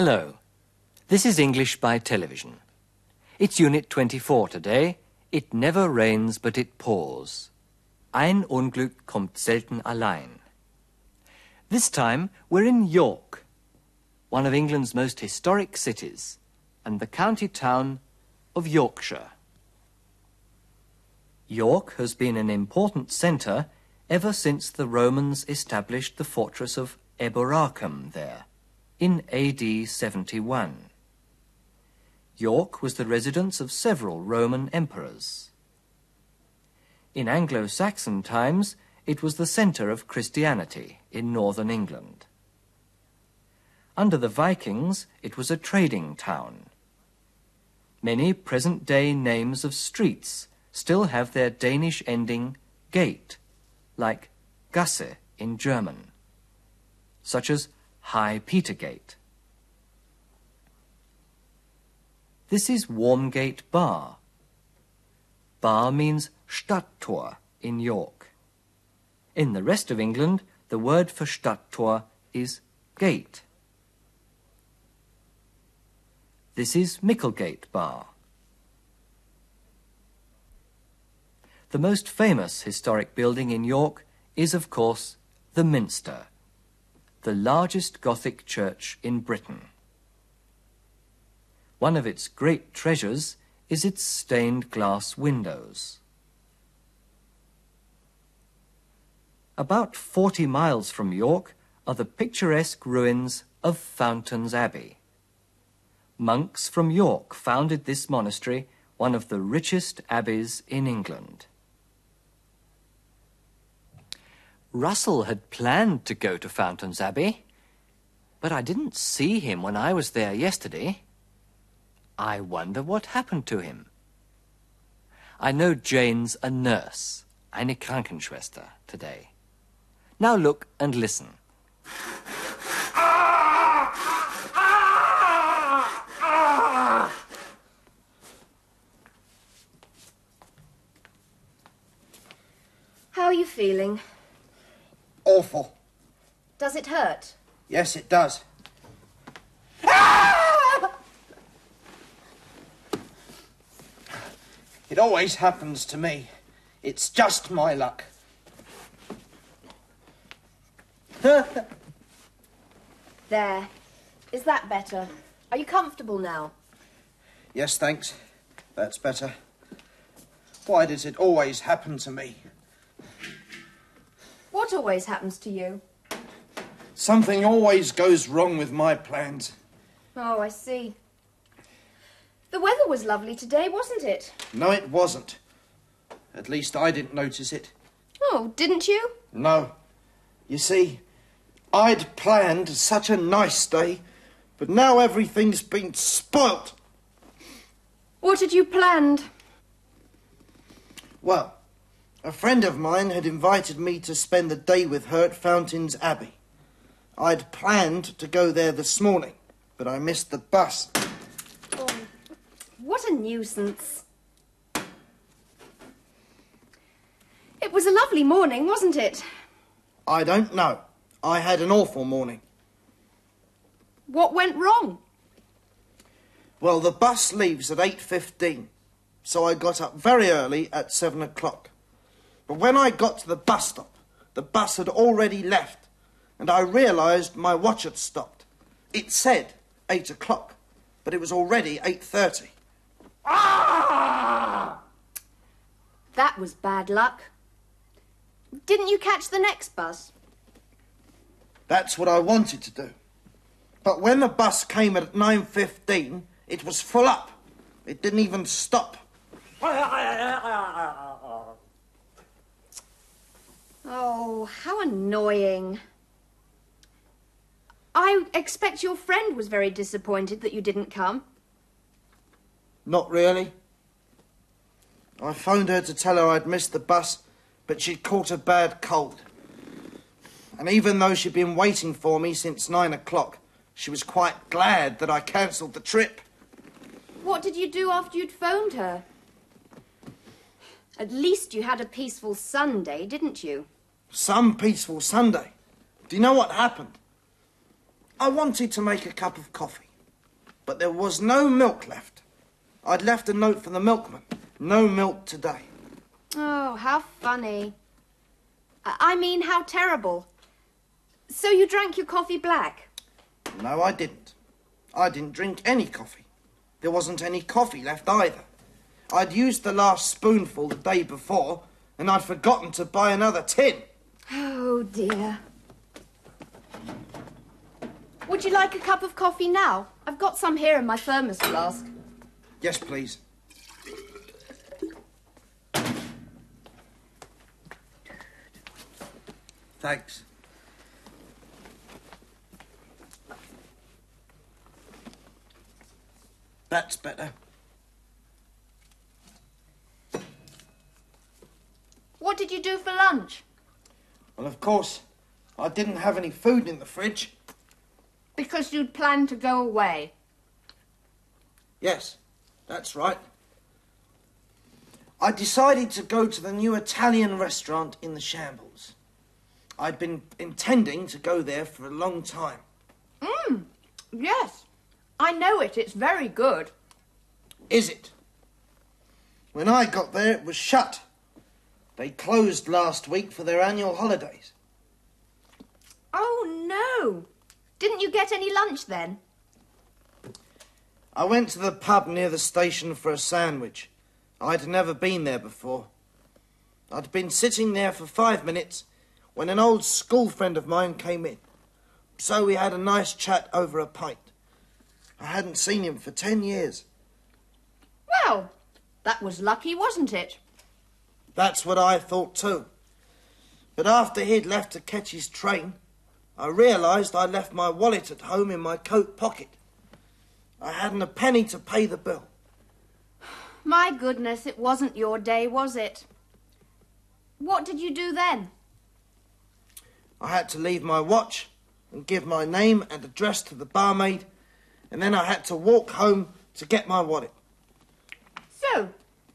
Hello. This is English by television. It's Unit 24 today. It never rains, but it pours. Ein Unglück kommt selten allein. This time we're in York, one of England's most historic cities, and the county town of Yorkshire. York has been an important centre ever since the Romans established the fortress of Eboracum there in AD 71. York was the residence of several Roman emperors. In Anglo-Saxon times, it was the centre of Christianity in northern England. Under the Vikings, it was a trading town. Many present-day names of streets still have their Danish ending gate, like Gasse in German, such as High Petergate. This is Walmgate Bar. Bar means Stadttor in York. In the rest of England, the word for Stadttor is gate. This is Micklegate Bar. The most famous historic building in York is, of course, the Minster the largest Gothic church in Britain. One of its great treasures is its stained glass windows. About 40 miles from York are the picturesque ruins of Fountains Abbey. Monks from York founded this monastery, one of the richest abbeys in England. Russell had planned to go to Fountains Abbey, but I didn't see him when I was there yesterday. I wonder what happened to him. I know Jane's a nurse, eine Krankenschwester, today. Now look and listen. How are you feeling? Awful. Does it hurt? Yes, it does. It always happens to me. It's just my luck. there. Is that better? Are you comfortable now? Yes, thanks. That's better. Why does it always happen to me? What always happens to you? Something always goes wrong with my plans. Oh, I see. The weather was lovely today, wasn't it? No, it wasn't. At least I didn't notice it. Oh, didn't you? No. You see, I'd planned such a nice day, but now everything's been spoilt. What had you planned? Well, a friend of mine had invited me to spend the day with her at Fountains Abbey. I'd planned to go there this morning, but I missed the bus. Oh, what a nuisance. It was a lovely morning, wasn't it? I don't know. I had an awful morning. What went wrong? Well, the bus leaves at 8.15, so I got up very early at 7 o'clock. But when I got to the bus stop, the bus had already left, and I realised my watch had stopped. It said eight o'clock, but it was already eight thirty. Ah! That was bad luck. Didn't you catch the next bus? That's what I wanted to do. But when the bus came at 9.15, it was full up. It didn't even stop. Oh, how annoying. I expect your friend was very disappointed that you didn't come. Not really. I phoned her to tell her I'd missed the bus, but she'd caught a bad cold. And even though she'd been waiting for me since nine o'clock, she was quite glad that I cancelled the trip. What did you do after you'd phoned her? At least you had a peaceful Sunday, didn't you? Some peaceful Sunday. Do you know what happened? I wanted to make a cup of coffee. but there was no milk left. I'd left a note for the milkman. No milk today. Oh, how funny. I mean, how terrible. So you drank your coffee black? No, I didn't. I didn't drink any coffee. There wasn't any coffee left either. I'd used the last spoonful the day before, and I'd forgotten to buy another tin. Oh, dear. Would you like a cup of coffee now? I've got some here in my thermos flask. Yes, please. Thanks. That's better. What did you do for lunch? Well, of course, I didn't have any food in the fridge. Because you'd planned to go away. Yes, that's right. I decided to go to the new Italian restaurant in the Shambles. I'd been intending to go there for a long time. Mmm, yes. I know it. It's very good. Is it? When I got there, it was shut. They closed last week for their annual holidays. Oh, no. Didn't you get any lunch then? I went to the pub near the station for a sandwich. I'd never been there before. I'd been sitting there for five minutes when an old school friend of mine came in. So we had a nice chat over a pint. I hadn't seen him for ten years. Well, that was lucky, wasn't it? That's what I thought too. But after he'd left to catch his train, I realised I left my wallet at home in my coat pocket. I hadn't a penny to pay the bill. My goodness, it wasn't your day, was it? What did you do then? I had to leave my watch and give my name and address to the barmaid, and then I had to walk home to get my wallet. So,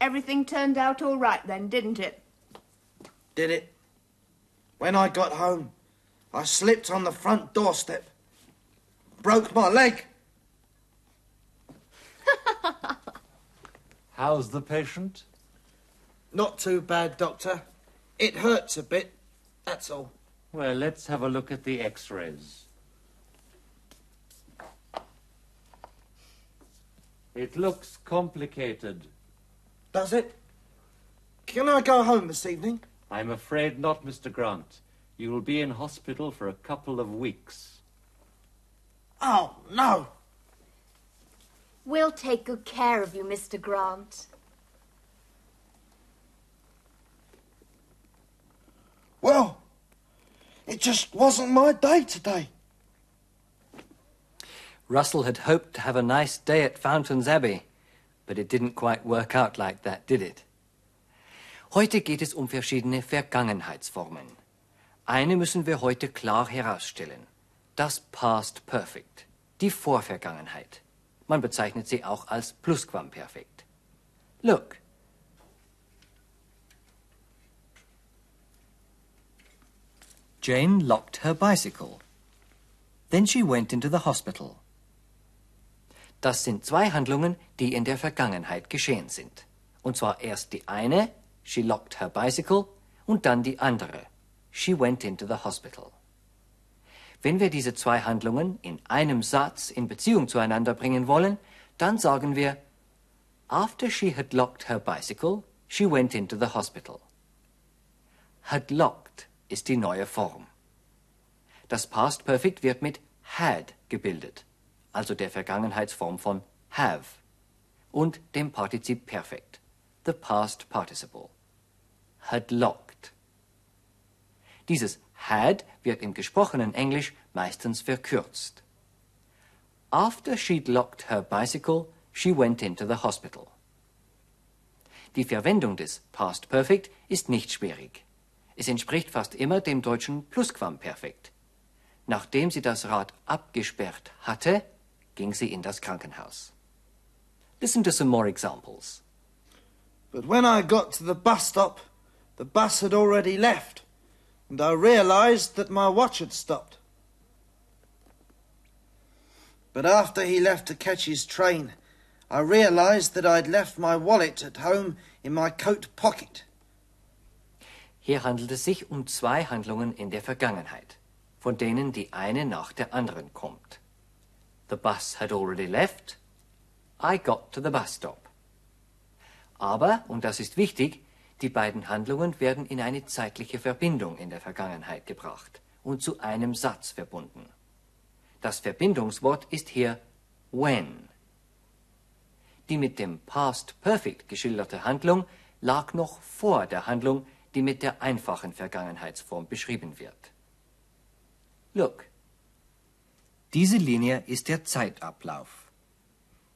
everything turned out all right then, didn't it? Did it? When I got home, I slipped on the front doorstep, broke my leg. How's the patient? Not too bad, Doctor. It hurts a bit, that's all. Well, let's have a look at the x-rays. It looks complicated. Does it? Can I go home this evening? I'm afraid not, Mr. Grant. You will be in hospital for a couple of weeks. Oh, no. We'll take good care of you, Mr. Grant. Well, it just wasn't my day today. Russell had hoped to have a nice day at Fountains Abbey, but it didn't quite work out like that, did it? Heute geht es um verschiedene Vergangenheitsformen. Eine müssen wir heute klar herausstellen. Das Past Perfect, die Vorvergangenheit. Man bezeichnet sie auch als Plusquamperfekt. Look. Jane locked her bicycle. Then she went into the hospital. Das sind zwei Handlungen, die in der Vergangenheit geschehen sind. Und zwar erst die eine, she locked her bicycle, und dann die andere, she went into the hospital. Wenn wir diese zwei Handlungen in einem Satz in Beziehung zueinander bringen wollen, dann sagen wir, after she had locked her bicycle, she went into the hospital. Had locked ist die neue Form. Das Past Perfect wird mit had gebildet, also der Vergangenheitsform von have, und dem Partizip Perfekt, the past participle. Had locked. Dieses had wird im gesprochenen Englisch meistens verkürzt. After she'd locked her bicycle, she went into the hospital. Die Verwendung des Past Perfect ist nicht schwierig. Es entspricht fast immer dem deutschen Plusquamperfekt. Nachdem sie das Rad abgesperrt hatte, ging sie in das Krankenhaus. Listen to some more examples. But when I got to the bus stop, the bus had already left, and I realised that my watch had stopped. But after he left to catch his train, I realised that I'd left my wallet at home in my coat pocket. Hier handelt es sich um zwei Handlungen in der Vergangenheit, von denen die eine nach der anderen kommt. The bus had already left. I got to the bus stop. Aber, und das ist wichtig, die beiden Handlungen werden in eine zeitliche Verbindung in der Vergangenheit gebracht und zu einem Satz verbunden. Das Verbindungswort ist hier when. Die mit dem Past Perfect geschilderte Handlung lag noch vor der Handlung, die mit der einfachen Vergangenheitsform beschrieben wird. Look. Diese Linie ist der Zeitablauf.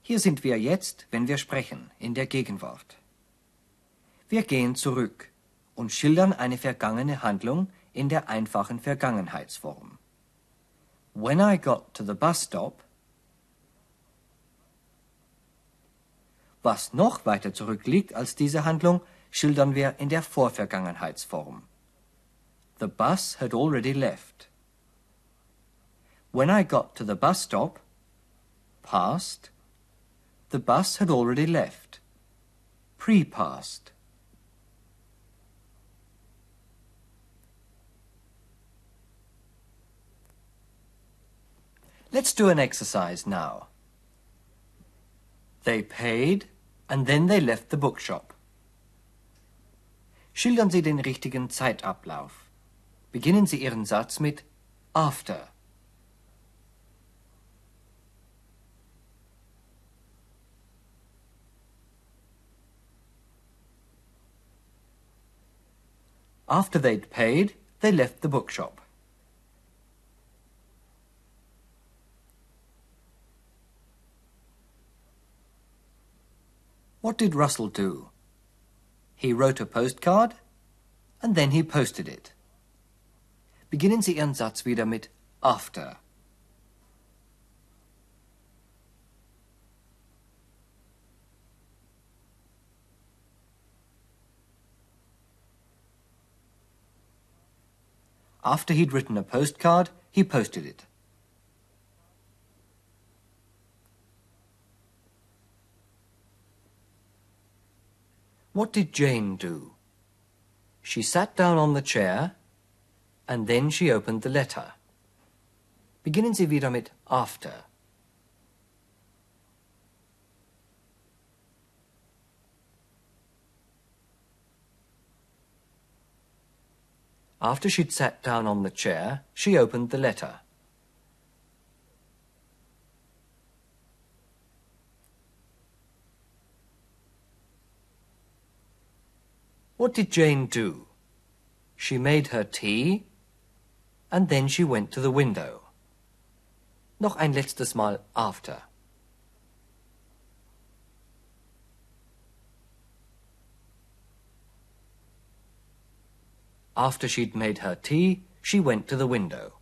Hier sind wir jetzt, wenn wir sprechen, in der Gegenwart. Wir gehen zurück und schildern eine vergangene Handlung in der einfachen Vergangenheitsform. When I got to the bus stop, was noch weiter zurückliegt als diese Handlung, schildern wir in der Vorvergangenheitsform. The bus had already left. When I got to the bus stop, past, the bus had already left. Pre-past. Let's do an exercise now. They paid and then they left the bookshop. Schildern Sie den richtigen Zeitablauf. Beginnen Sie Ihren Satz mit after. After they'd paid, they left the bookshop. What did Russell do? He wrote a postcard and then he posted it. Beginnen Sie Ihren Satz wieder mit after. After he'd written a postcard, he posted it. What did Jane do? She sat down on the chair and then she opened the letter. Beginnen Sie wieder mit after. After she'd sat down on the chair, she opened the letter. What did Jane do? She made her tea and then she went to the window. Noch ein letztes Mal after. After she'd made her tea, she went to the window.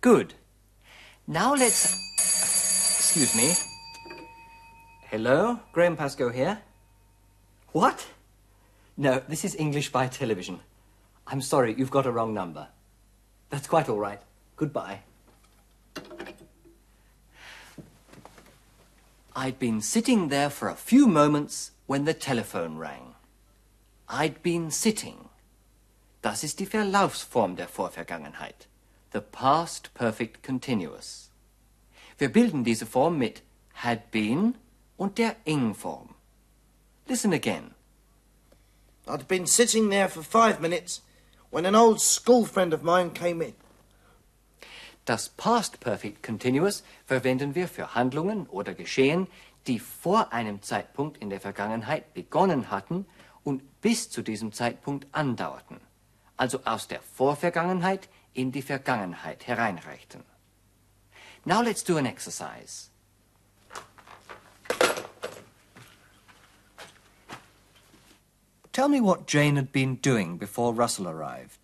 Good. Now let's. Excuse me. Hello, Graham Pascoe here. What? No, this is English by television. I'm sorry, you've got a wrong number. That's quite all right. Goodbye. I'd been sitting there for a few moments when the telephone rang. I'd been sitting. Das ist die Verlaufsform der Vorvergangenheit. The past perfect continuous. Wir bilden diese Form mit had been und der Ing-Form. Listen again. I'd been sitting there for five minutes when an old school friend of mine came in. Das Past Perfect Continuous verwenden wir für Handlungen oder Geschehen, die vor einem Zeitpunkt in der Vergangenheit begonnen hatten und bis zu diesem Zeitpunkt andauerten, also aus der Vorvergangenheit in die Vergangenheit hereinreichten. Now let's do an exercise. Tell me what Jane had been doing before Russell arrived.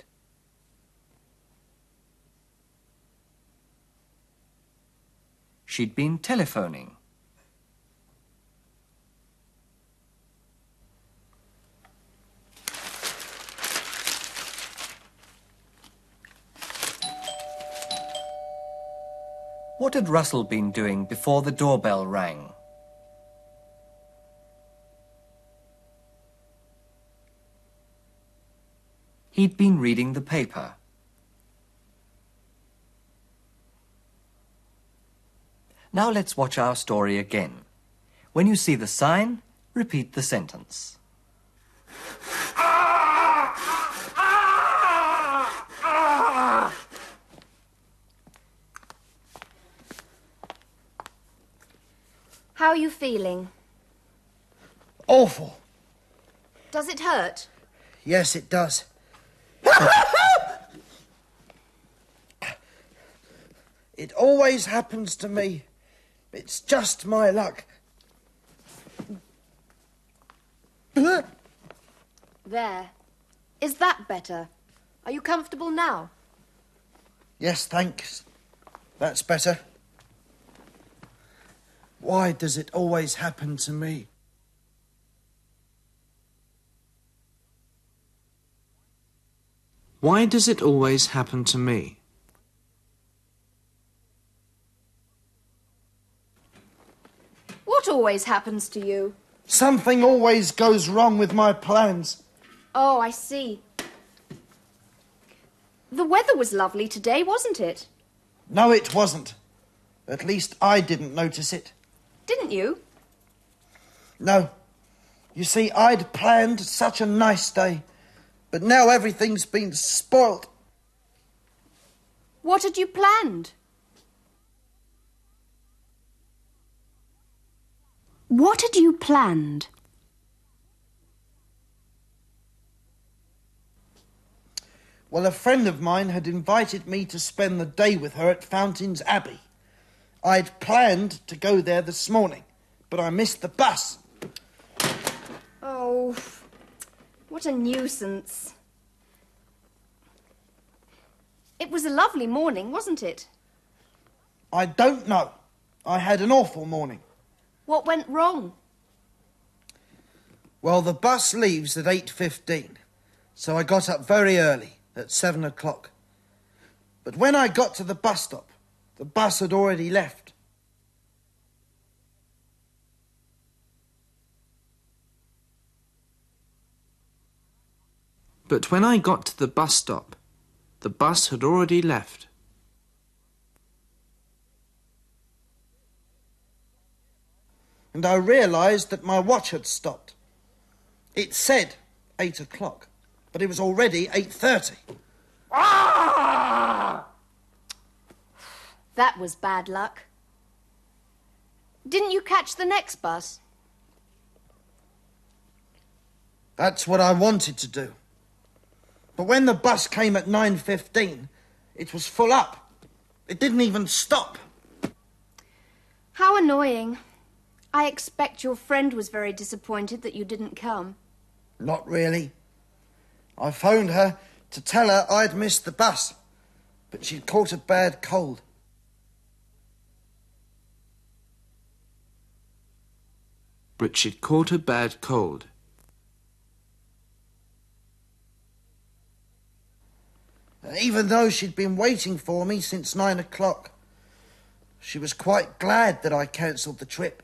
She'd been telephoning. What had Russell been doing before the doorbell rang? He'd been reading the paper. Now let's watch our story again. When you see the sign, repeat the sentence. How are you feeling? Awful. Does it hurt? Yes, it does. it always happens to me. It's just my luck. There. Is that better? Are you comfortable now? Yes, thanks. That's better. Why does it always happen to me? Why does it always happen to me? What always happens to you? Something always goes wrong with my plans. Oh, I see. The weather was lovely today, wasn't it? No, it wasn't. At least I didn't notice it. Didn't you? No. You see, I'd planned such a nice day, but now everything's been spoilt. What had you planned? What had you planned? Well, a friend of mine had invited me to spend the day with her at Fountains Abbey. I'd planned to go there this morning, but I missed the bus. Oh, what a nuisance. It was a lovely morning, wasn't it? I don't know. I had an awful morning. What went wrong? Well, the bus leaves at 8.15, so I got up very early, at 7 o'clock. But when I got to the bus stop, the bus had already left. But when I got to the bus stop, the bus had already left. And I realised that my watch had stopped. It said eight o'clock, but it was already eight thirty. Ah! That was bad luck. Didn't you catch the next bus? That's what I wanted to do. But when the bus came at nine fifteen, it was full up. It didn't even stop. How annoying. I expect your friend was very disappointed that you didn't come. Not really. I phoned her to tell her I'd missed the bus, but she'd caught a bad cold. But she'd caught a bad cold. Even though she'd been waiting for me since nine o'clock, she was quite glad that I cancelled the trip.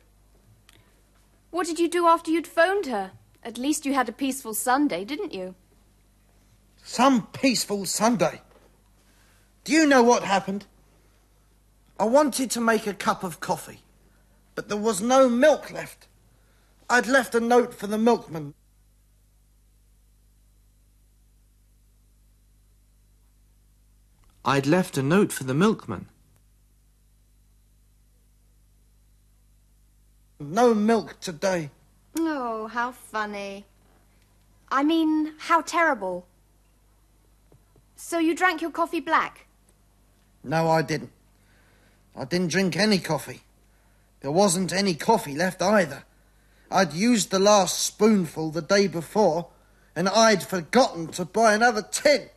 What did you do after you'd phoned her? At least you had a peaceful Sunday, didn't you? Some peaceful Sunday. Do you know what happened? I wanted to make a cup of coffee, but there was no milk left. I'd left a note for the milkman. I'd left a note for the milkman. No milk today. Oh, how funny. I mean, how terrible. So you drank your coffee black? No, I didn't. I didn't drink any coffee. There wasn't any coffee left either. I'd used the last spoonful the day before, and I'd forgotten to buy another tin.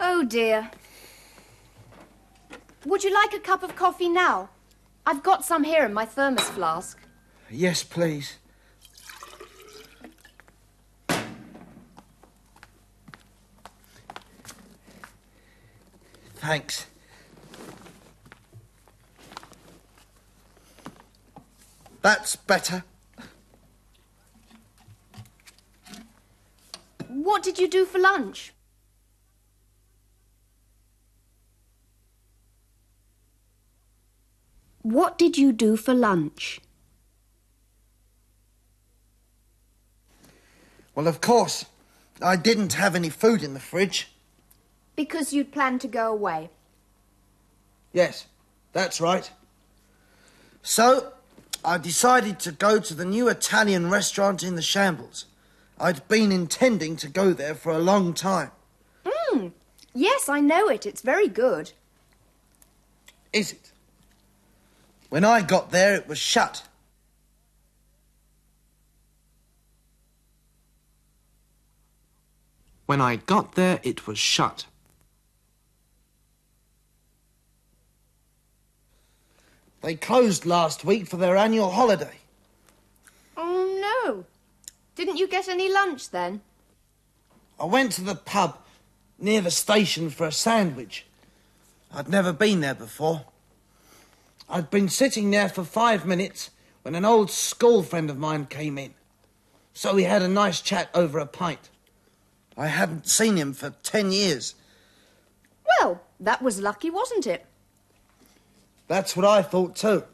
Oh dear. Would you like a cup of coffee now? I've got some here in my thermos flask. Yes, please. Thanks. That's better. What did you do for lunch? What did you do for lunch? Well, of course, I didn't have any food in the fridge. Because you'd planned to go away. Yes, that's right. So, I decided to go to the new Italian restaurant in the Shambles. I'd been intending to go there for a long time. Mm. Yes, I know it. It's very good. Is it? When I got there, it was shut. When I got there, it was shut. They closed last week for their annual holiday. Oh, no. Didn't you get any lunch then? I went to the pub near the station for a sandwich. I'd never been there before. I'd been sitting there for five minutes when an old school friend of mine came in. So we had a nice chat over a pint. I hadn't seen him for ten years. Well, that was lucky, wasn't it? That's what I thought too.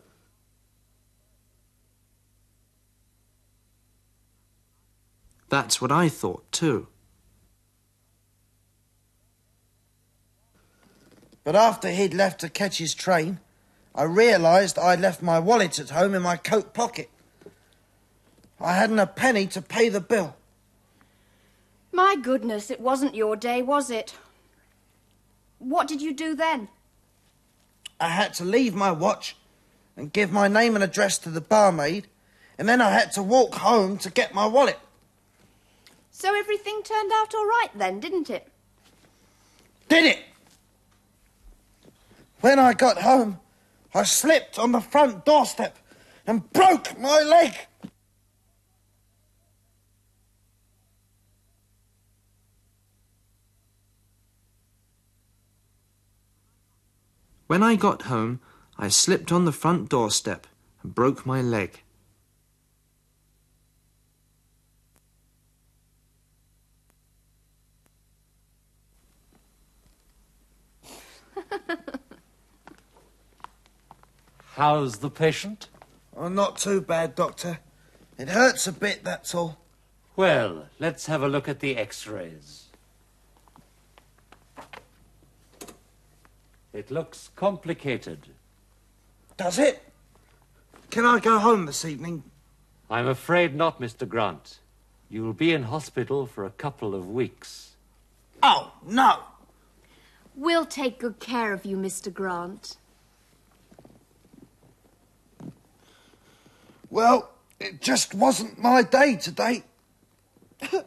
That's what I thought too. But after he'd left to catch his train, I realised I'd left my wallet at home in my coat pocket. I hadn't a penny to pay the bill. My goodness, it wasn't your day, was it? What did you do then? I had to leave my watch and give my name and address to the barmaid, and then I had to walk home to get my wallet. So everything turned out all right then, didn't it? Did it? When I got home, I slipped on the front doorstep and broke my leg. When I got home, I slipped on the front doorstep and broke my leg. How's the patient? Oh, not too bad, Doctor. It hurts a bit, that's all. Well, let's have a look at the x-rays. It looks complicated. Does it? Can I go home this evening? I'm afraid not, Mr. Grant. You'll be in hospital for a couple of weeks. Oh, no. We'll take good care of you, Mr. Grant. Well, it just wasn't my day today.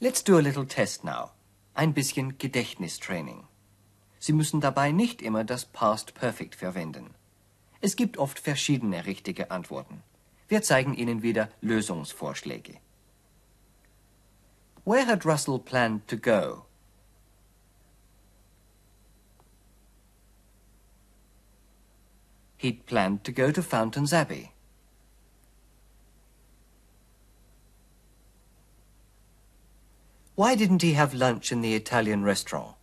Let's do a little test now. Ein bisschen Gedächtnistraining. Sie müssen dabei nicht immer das Past Perfect verwenden. Es gibt oft verschiedene richtige Antworten. Wir zeigen Ihnen wieder Lösungsvorschläge. Where had Russell planned to go? He'd planned to go to Fountains Abbey. Why didn't he have lunch in the Italian restaurant?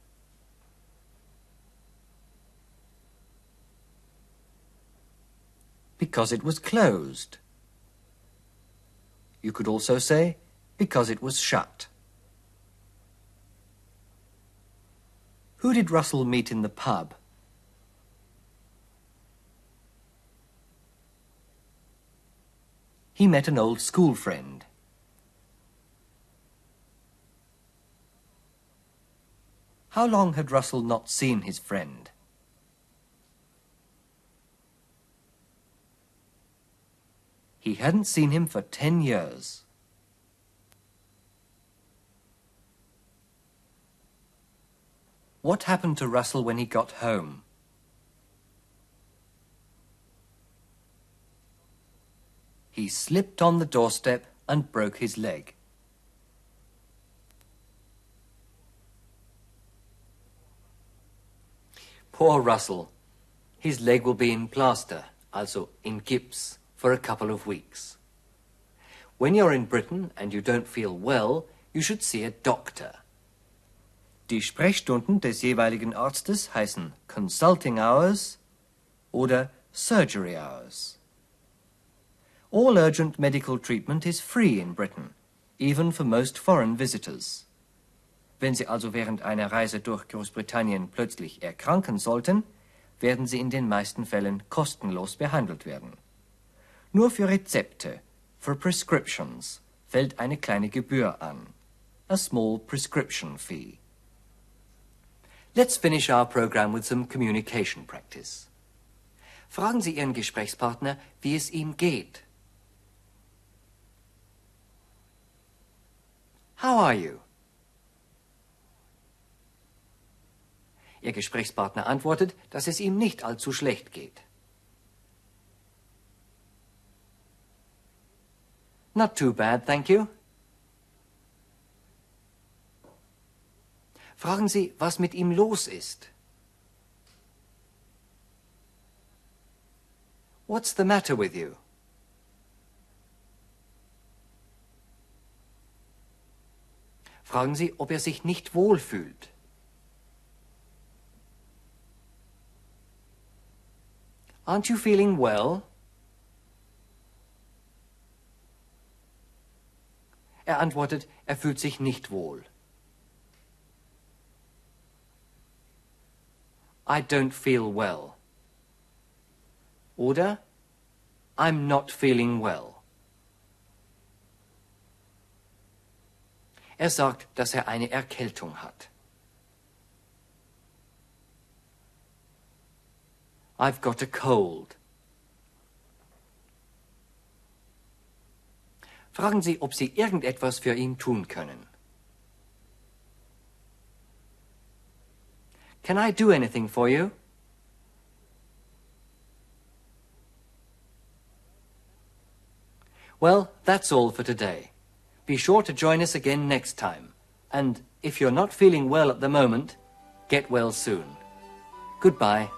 Because it was closed. You could also say, because it was shut. Who did Russell meet in the pub? He met an old school friend. How long had Russell not seen his friend? He hadn't seen him for ten years. What happened to Russell when he got home? He slipped on the doorstep and broke his leg. Poor Russell. His leg will be in plaster also in Gips, for a couple of weeks. When you're in Britain and you don't feel well, you should see a doctor. Die Sprechstunden des jeweiligen Arztes heißen Consulting Hours oder Surgery Hours. All urgent medical treatment is free in Britain, even for most foreign visitors. Wenn Sie also während einer Reise durch Großbritannien plötzlich erkranken sollten, werden Sie in den meisten Fällen kostenlos behandelt werden. Nur für Rezepte, for prescriptions, fällt eine kleine Gebühr an. A small prescription fee. Let's finish our program with some communication practice. Fragen Sie Ihren Gesprächspartner, wie es ihm geht. How are you? Ihr Gesprächspartner antwortet, dass es ihm nicht allzu schlecht geht. Not too bad, thank you. Fragen Sie, was mit ihm los ist. What's the matter with you? Fragen Sie, ob er sich nicht wohlfühlt. Aren't you feeling well? Er antwortet, er fühlt sich nicht wohl. I don't feel well. Oder I'm not feeling well. Er sagt, dass er eine Erkältung hat. I've got a cold. Fragen Sie, ob Sie irgendetwas für ihn tun können. Can I do anything for you? Well, that's all for today. Be sure to join us again next time. And if you're not feeling well at the moment, get well soon. Goodbye.